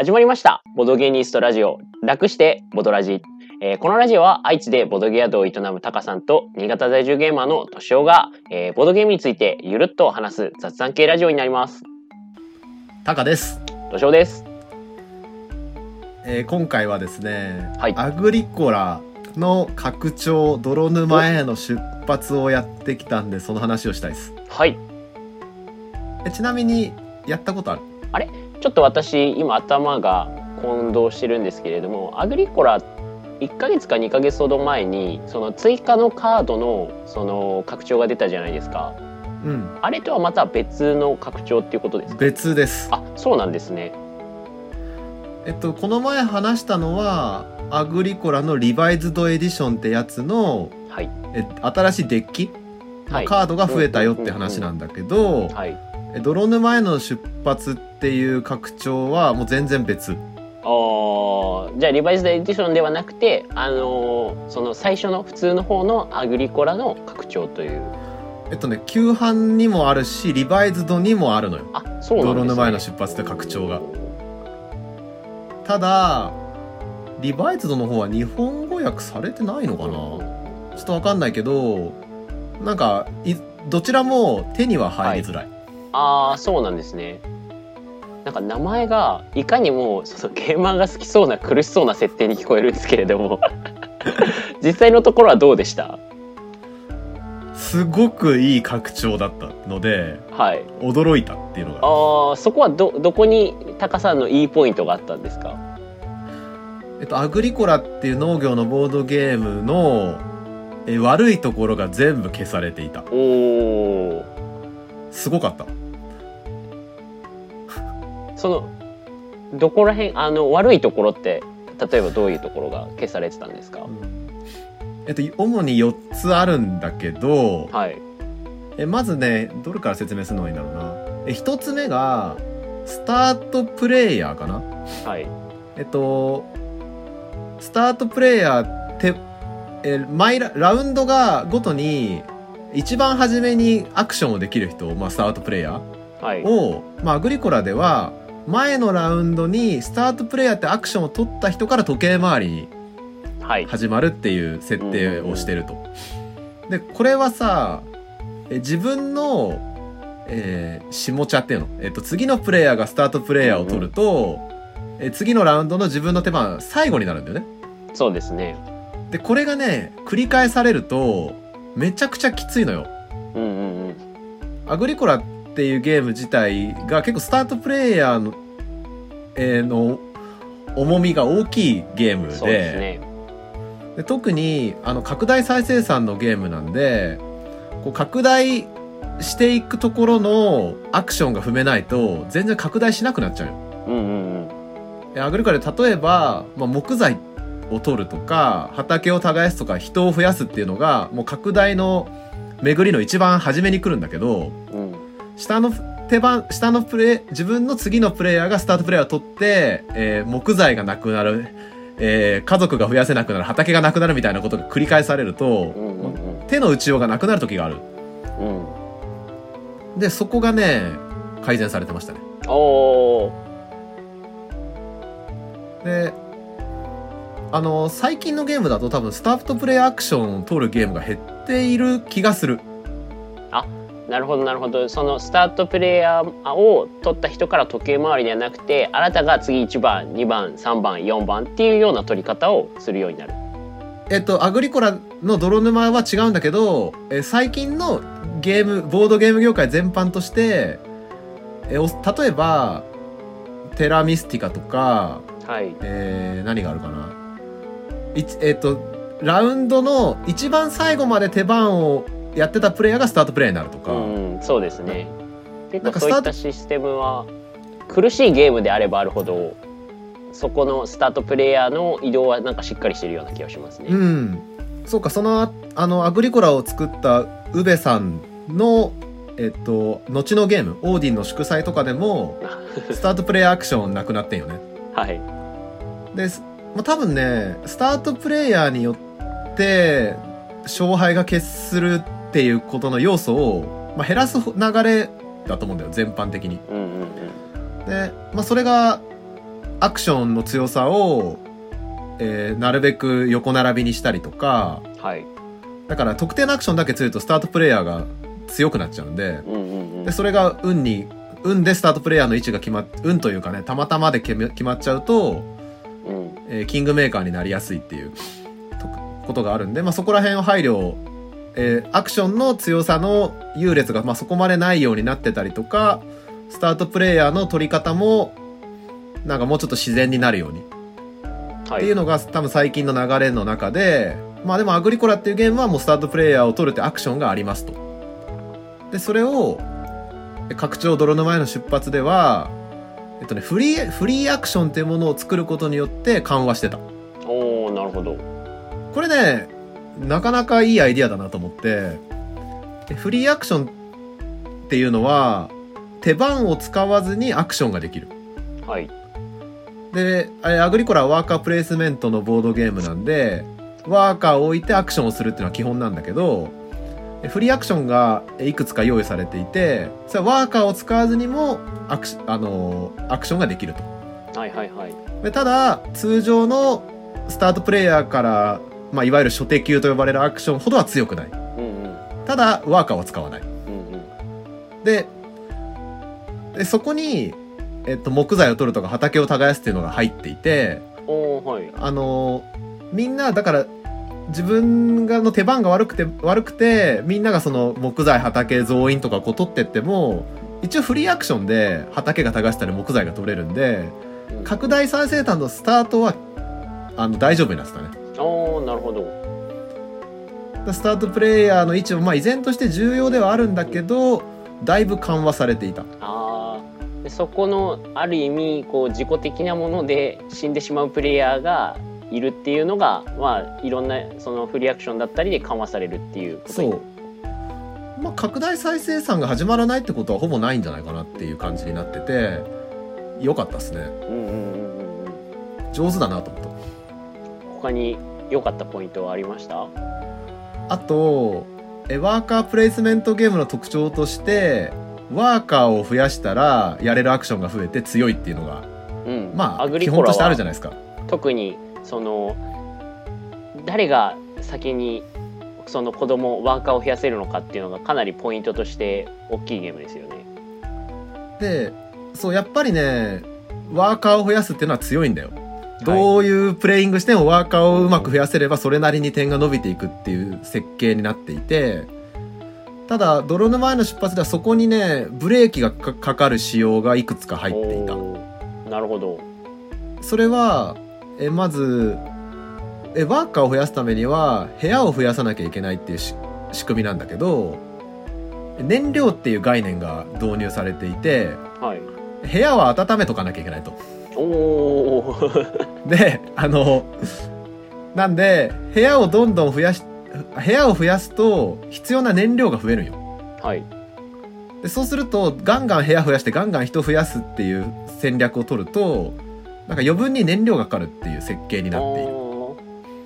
始まりました。ボドゲニストラジオ。楽してボドラジ。えーこのラジオは愛知でボドゲ宿を営むタカさんと新潟在住ゲーマーのトシオが、えーボドゲームについてゆるっと話す雑談系ラジオになります。タカです、トシオです。えー今回はですね、はいアグリコラの拡張泥沼への出発をやってきたんでその話をしたいですはい。えちなみにやったことある？ちょっと私、今頭が混同してるんですけれども、アグリコラ1ヶ月か2ヶ月ほど前に、その追加のカードのその拡張が出たじゃないですか。うんあれとはまた別の拡張っていうことですか？別ですあ、そうなんですね。えっとこの前話したのはアグリコラのリバイズドエディションってやつのはい。え新しいデッキ、はい。カードが増えたよって話なんだけど、はい。え泥沼への出発っていう拡張はもう全然別。あーじゃあリバイズドエディションではなくて、あのーその最初の普通の方のアグリコラの拡張という。えっとね旧版にもあるしリバイズドにもあるのよ。あ、そうなんですね。泥沼への出発って拡張が。ただリバイズドの方は日本語訳されてないのかな。ちょっとわかんないけどなんかいどちらも手には入りづらい、ああ、そうなんですね。なんか名前がいかにもそのゲーマーが好きそうな苦しそうな設定に聞こえるんですけれども 実際のところはどうでした？すごくいい拡張だったのではい。驚いたっていうのがああ、そこはどどこにタカさんのいいポイントがあったんですか？えっと、アグリコラっていう農業のボードゲームのえ悪いところが全部消されていたおお。すごかったそのどこら辺あの悪いところって例えばどういうところが消されてたんですか、えっと主に4つあるんだけどはい。えまずねどれから説明するのがいいんだろうな。え1つ目がスタートプレイヤーかな？はい。えっとスタートプレイヤーってえ毎ララウンドがごとに一番初めにアクションをできる人、まあ、スタートプレイヤーはい。を、まあ、アグリコラでは前のラウンドにスタートプレイヤーってアクションを取った人から時計回りにはい始まるっていう設定をしてると。でこれはさえ自分の、えー下茶っていうの、えっと次のプレイヤーがスタートプレイヤーを取ると、え次のラウンドの自分の手番最後になるんだよね。そうですねでこれがね繰り返されるとめちゃくちゃきついのよ。うんうんうんアグリコラっていうゲーム自体が結構スタートプレイヤーの,、えーの重みが大きいゲームでですねで特にあの拡大再生産のゲームなんでこう拡大していくところのアクションが踏めないと全然拡大しなくなっちゃうよ。うんうんうんでアグリコラで例えば、まあ、木材を取るとか畑を耕すとか人を増やすっていうのがもう拡大の巡りの一番初めに来るんだけどうん下の手番下のプレイ自分の次のプレイヤーがスタートプレイヤーを取って、えー木材がなくなる、えー家族が増やせなくなる畑がなくなるみたいなことが繰り返されると、うんうん手の打ちようがなくなる時がある。うん。うんでそこがね改善されてましたね。であの最近のゲームだと多分スタートプレイアクションを取るゲームが減っている気がするなるほどなるほど。そのスタートプレイヤーを取った人から時計回りではなくてあなたが次1番2番3番4番っていうような取り方をするようになる。えっと、アグリコラの泥沼は違うんだけど、え最近のゲーム、ボードゲーム業界全般として、えお例えば、テラミスティカとか、はい。えー何があるかな。えっと、ラウンドの一番最後まで手番をやってたプレイヤーがスタートプレイヤーになるとか、うんそうですね結構そういったシステムは苦しいゲームであればあるほどそこのスタートプレイヤーの移動はなんかしっかりしてるような気がしますね、うん。そうか、その、ああの、アグリコラを作ったウベさんの、えっと、後のゲーム、オーディンの祝祭とかでも、スタートプレイアクションなくなってんよね。はいで、すまあ、多分ね、スタートプレイヤーによって、勝敗が決するっていうことの要素を、まあ、減らす流れだと思うんだよ、全般的に。うんうんうんで、まあ、それが、アクションの強さを、えーなるべく横並びにしたりとかはい。だから特定のアクションだけ強いとスタートプレイヤーが強くなっちゃうんでうんうんうんで。それが運に運でスタートプレイヤーの位置が決まっ運というかねたまたまで決まっちゃうと、うん。えーキングメーカーになりやすいっていうとことがあるんで、まあ、そこら辺を配慮を、えーアクションの強さの優劣が、まあ、そこまでないようになってたりとかスタートプレイヤーの取り方もなんかもうちょっと自然になるようにはい。っていうのが多分最近の流れの中でまあでもアグリコラっていうゲームはもうスタートプレイヤーを取るってアクションがありますと。でそれを拡張泥沼への出発ではえっとねフリーフリーアクションっていうものを作ることによって緩和してた。おおなるほど。これねなかなかいいアイディアだなと思ってでフリーアクションっていうのは手番を使わずにアクションができる。はい。で、あれアグリコラはワーカープレイスメントのボードゲームなんで、ワーカーを置いてアクションをするっていうのは基本なんだけど、フリーアクションがいくつか用意されていて、それはワーカーを使わずにもアクシあのーアクションができると。はいはいはい。でただ、通常のスタートプレイヤーから、まあ、いわゆる初手級と呼ばれるアクションほどは強くない。うんうん。ただ、ワーカーは使わない。うんうん。で、でそこに、えっと、木材を取るとか畑を耕すっていうのが入っていて、はい。あのみんなだから自分がの手番が悪くて悪くてみんながその木材畑増員とかこう取ってっても一応フリーアクションで畑が耕したり木材が取れるんで拡大再生産のスタートはあの大丈夫になってたねおおなるほど。でスタートプレイヤーの位置もまあ依然として重要ではあるんだけどだいぶ緩和されていたああ。でそこのある意味こう自己的なもので死んでしまうプレイヤーがいるっていうのがまあいろんなそのフリーアクションだったりで緩和されるっていうことにそうまあ拡大再生産が始まらないってことはほぼないんじゃないかなっていう感じになっててよかったですねうんうんうんうんうん。上手だなと思った他に良かったポイントはありました？あとえワーカープレイスメントゲームの特徴としてワーカーを増やしたらやれるアクションが増えて強いっていうのがうん。まあ基本としてあるじゃはないですか特にその誰が先にその子供ワーカーを増やせるのかっていうのがかなりポイントとして大きいゲームですよね。でそうやっぱりねワーカーを増やすっていうのは強いんだよどういうプレイングしてもワーカーをうまく増やせればそれなりに点が伸びていくっていう設計になっていてただ泥沼への出発ではそこにねブレーキがかかかる仕様がいくつか入っていたなるほど。それはえまずえワーカーを増やすためには部屋を増やさなきゃいけないっていうし仕組みなんだけど燃料っていう概念が導入されていてはい。部屋は温めとかなきゃいけないと。おお。であのなんで部屋をどんどん増やし部屋を増やすと必要な燃料が増えるんよ。はい。でそうするとガンガン部屋増やしてガンガン人増やすっていう戦略を取るとなんか余分に燃料がかかるっていう設計になっている。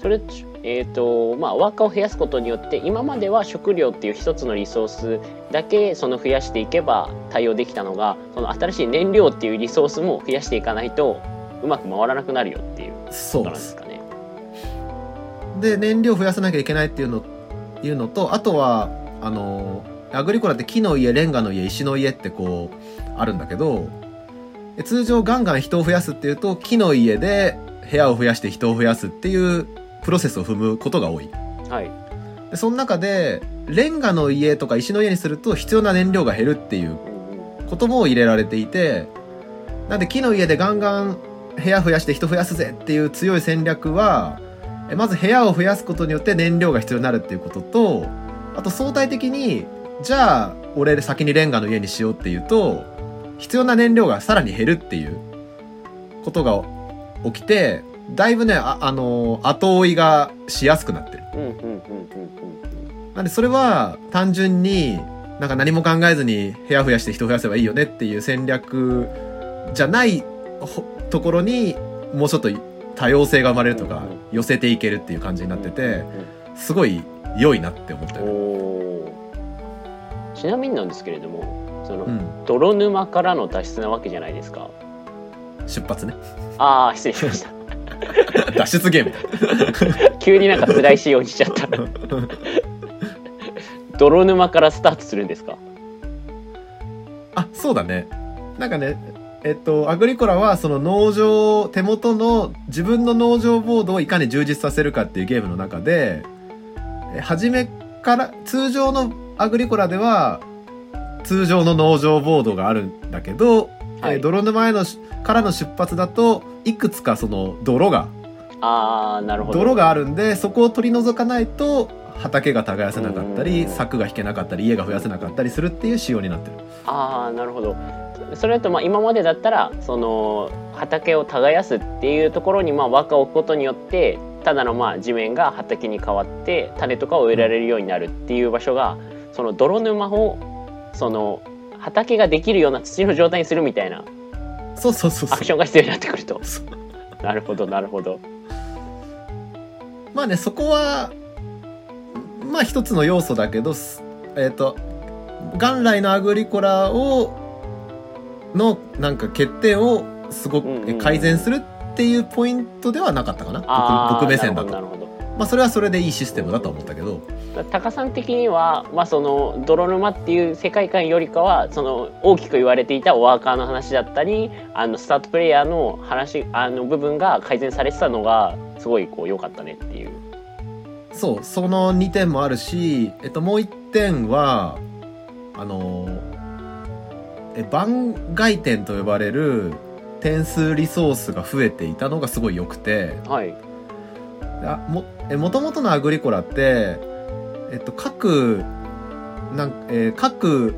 それえっ、とまあワーカーを増やすことによって今までは食料っていう一つのリソースだけその増やしていけば対応できたのがその新しい燃料っていうリソースも増やしていかないとうまく回らなくなるよっていうことなんですかね。で燃料増やさなきゃいけないっていうのいうのとあとはあのアグリコラって木の家レンガの家石の家ってこうあるんだけどで通常ガンガン人を増やすっていうと木の家で部屋を増やして人を増やすっていうプロセスを踏むことが多いはい。でその中でレンガの家とか石の家にすると必要な燃料が減るっていうことも入れられていてなんで木の家でガンガン部屋増やして人増やすぜっていう強い戦略はえまず部屋を増やすことによって燃料が必要になるっていうこととあと相対的にじゃあ俺先にレンガの家にしようっていうと必要な燃料がさらに減るっていうことが起きてだいぶねあ、あの後追いがしやすくなってる。なんでそれは単純になんか何も考えずに部屋増やして人増やせばいいよねっていう戦略じゃないほところにもうちょっと多様性が生まれるとかうん寄せていけるっていう感じになっててうんすごい良いなって思ったうんよ。ね。おー。ちなみになんですけれどもその、うん、泥沼からの脱出なわけじゃないですか。出発ね。ああ失礼しました脱出ゲーム 急になんか辛い仕様にしちゃった。泥沼からスタートするんですか？あそうだね。なんかねえっとアグリコラはその農場手元の自分の農場ボードをいかに充実させるかっていうゲームの中でえ初めから通常のアグリコラでは通常の農場ボードがあるんだけど、はい。えー泥沼へのしからの出発だといくつかその泥がああなるほど。泥があるんでそこを取り除かないと畑が耕せなかったり柵が引けなかったり家が増やせなかったりするっていう仕様になってる。ああなるほど。それだとまあ今までだったらその畑を耕すっていうところにまあ輪を置くことによってただのまあ地面が畑に変わって種とかを植えられるようになるっていう場所がその泥沼をその畑ができるような土の状態にするみたいなそうそうそうアクションが必要になってくると。なるほどなるほどまあねそこはまあ一つの要素だけどすえっ、と元来のアグリコラをのなんか欠点をすごく改善するっていうポイントではなかったかな、あー僕僕目線だと。なるほど。まあそれはそれでいいシステムだと思ったけど。タカさん的には、まあ、その泥沼っていう世界観よりかはその大きく言われていたワーカーの話だったりあのスタートプレイヤーの話あの部分が改善されてたのがすごいこう良かったねっていう。そうその2点もあるし、えっと、もう1点はあのえ番外点と呼ばれる点数リソースが増えていたのがすごい良くて。はい、あもえ元々のアグリコラって、えっと、各なん、えー各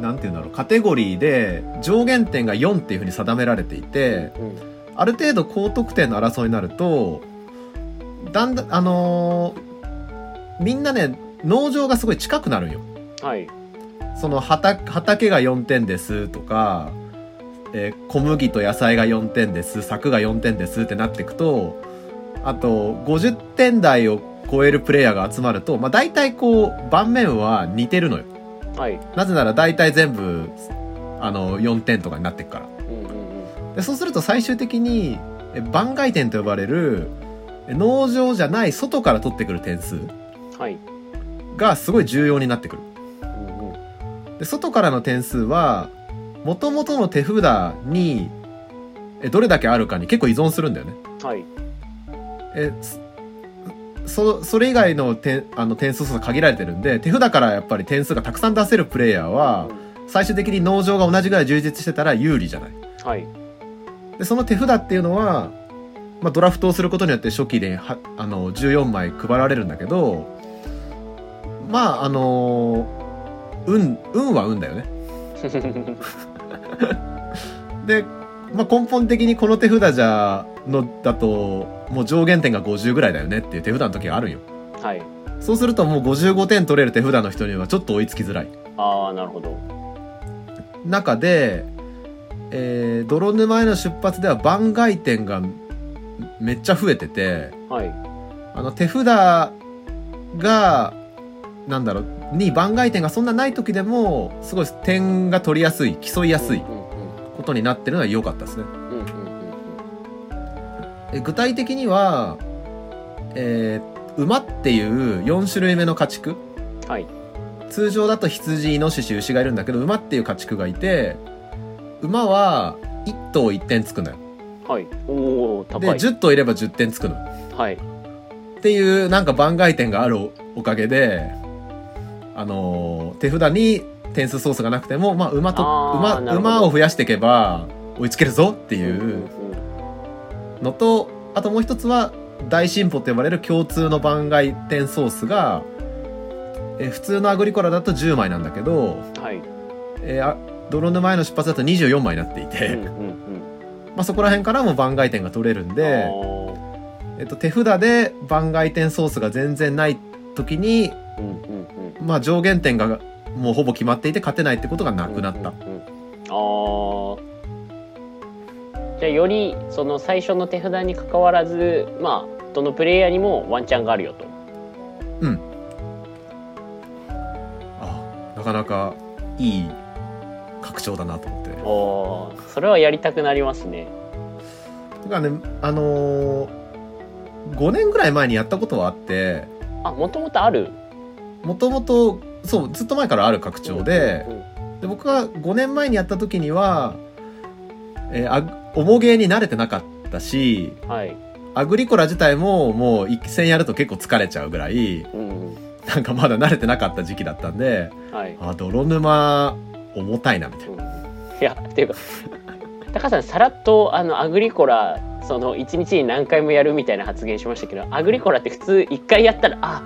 なんていうんだろうカテゴリーで上限点が4っていうふうに定められていてうん。ある程度高得点の争いになるとだんだんあのーみんなね農場がすごい近くなるんよ。はい。その畑畑が4点ですとか、えー小麦と野菜が4点です柵が4点ですってなっていくとあと50点台を超えるプレイヤーが集まると、まあ、大体こう盤面は似てるのよ。はい。なぜなら大体全部あの4点とかになっていくから。うんうんうん。でそうすると最終的にえ番外点と呼ばれるえ農場じゃない外から取ってくる点数はい。がすごい重要になってくる。で外からの点数は元々の手札にえどれだけあるかに結構依存するんだよね。はい。えそそそれ以外の点あの点数数が限られてるんで手札からやっぱり点数がたくさん出せるプレイヤーは最終的に農場が同じぐらい充実してたら有利じゃない。はい。でその手札っていうのは、まあ、ドラフトをすることによって初期ではあの14枚配られるんだけどまああの運運は運だよね。で、まあ、根本的にこの手札じゃのだともう上限点が50ぐらいだよねっていう手札の時があるんよ。はい。そうするともう55点取れる手札の人にはちょっと追いつきづらい。ああなるほど。中で、えー、泥沼への出発では番外点がめっちゃ増えててはい。あの手札がなんだろうに番外点がそんなない時でもすごい点が取りやすい競いやすいことになってるのは良かったですね。具体的には、えー馬っていう4種類目の家畜。うんはい。通常だと羊イノシシ牛がいるんだけど馬っていう家畜がいて馬は1頭1点つくのよはい。おお高でい10頭いれば10点つくの。はい。っていうなんか番外点があるおかげであのー手札に点数ソースがなくても、まあ、馬とあー馬なるほど。馬を増やしていけば追いつけるぞっていうんうんうのとあともう一つは大進歩と呼ばれる共通の番外点ソースがえ普通のアグリコラだと10枚なんだけど、うんはい。えーあ泥沼への出発だと24枚になっていて、うんうんうんまあ、そこら辺からも番外点が取れるんで、えっと、手札で番外点ソースが全然ない時に、まあ、上限点がもうほぼ決まっていて勝てないってことがなくなった。うんうんうん。ああじゃあよりその最初の手札に関わらずまあどのプレイヤーにもワンチャンがあるよと。あなかなかいい拡張だなと。思って。おーそれはやりたくなりますね。だからねあのー5年ぐらい前にやったことはあってあもともとある？もともとそうずっと前からある拡張でうんで僕が5年前にやった時には、えーあ重ゲーに慣れてなかったしはい。アグリコラ自体ももう一戦やると結構疲れちゃうぐらいうんうん。なんかまだ慣れてなかった時期だったんではい、あ泥沼重たいなみたいやっていうか高さんさらっとあのアグリコラその1日に何回もやるみたいな発言しましたけどアグリコラって普通1回やったらあ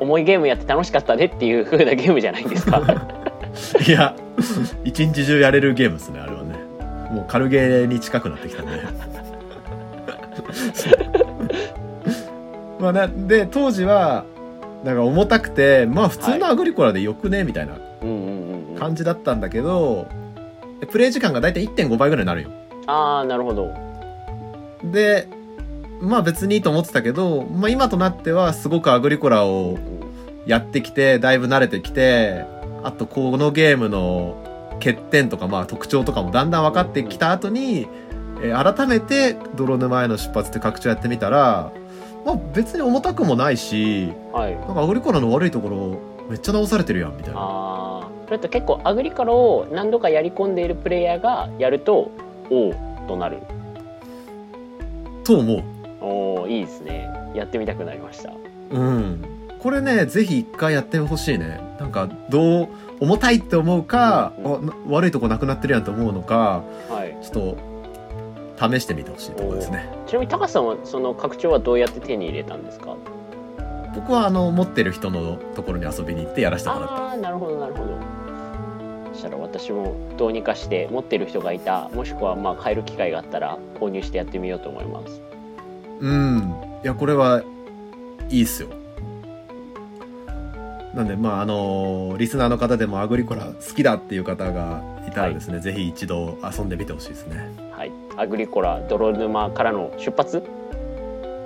重いゲームやって楽しかったねっていう風なゲームじゃないんですか いや、一日中やれるゲームですね、あれはね。もう軽ゲーに近くなってきたんで。まあな、で、当時は、なんか重たくて、まあ普通のアグリコラでよくねみたいな感じだったんだけど、プレイ時間がだいたい1.5倍ぐらいになるよ。ああなるほどで、まあ別にいいと思ってたけど、まあ今となってはすごくアグリコラをやってきて、だいぶ慣れてきて、あとこのゲームの欠点とかまあ特徴とかもだんだん分かってきた後に、えー改めて泥沼への出発って拡張やってみたら、まあ別に重たくもないし、はいなんかアグリコラの悪いところめっちゃ直されてるやんみたいな。それと結構アグリコラを何度かやり込んでいるプレイヤーがやるとおおとなる。と思う。おおいいですね。やってみたくなりました。うん。これね、ぜひ一回やってほしいね。なんかどう、重たいって思うか、うんあな悪いとこなくなってるやんと思うのか、はい。ちょっと試してみてほしいところですね。ちなみに高さんはその拡張はどうやって手に入れたんですか？僕はあの持ってる人のところに遊びに行ってやらせてもらった。ああーなるほどなるほど。そしたら私もどうにかして持ってる人がいた。もしくはまあ買える機会があったら購入してやってみようと思います。うん。いやこれはいいっすよ。なんでまああのリスナーの方でもアグリコラ好きだっていう方がいたらですね、ぜひ一度遊んでみてほしいですね。はい。アグリコラ泥沼からの出発？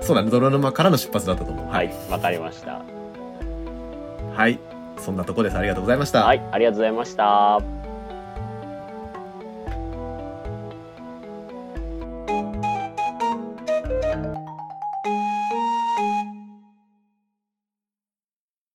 そうだね泥沼からの出発だったと思う。はい。わかりました。はいそんなとこです。ありがとうございました、はいありがとうございました。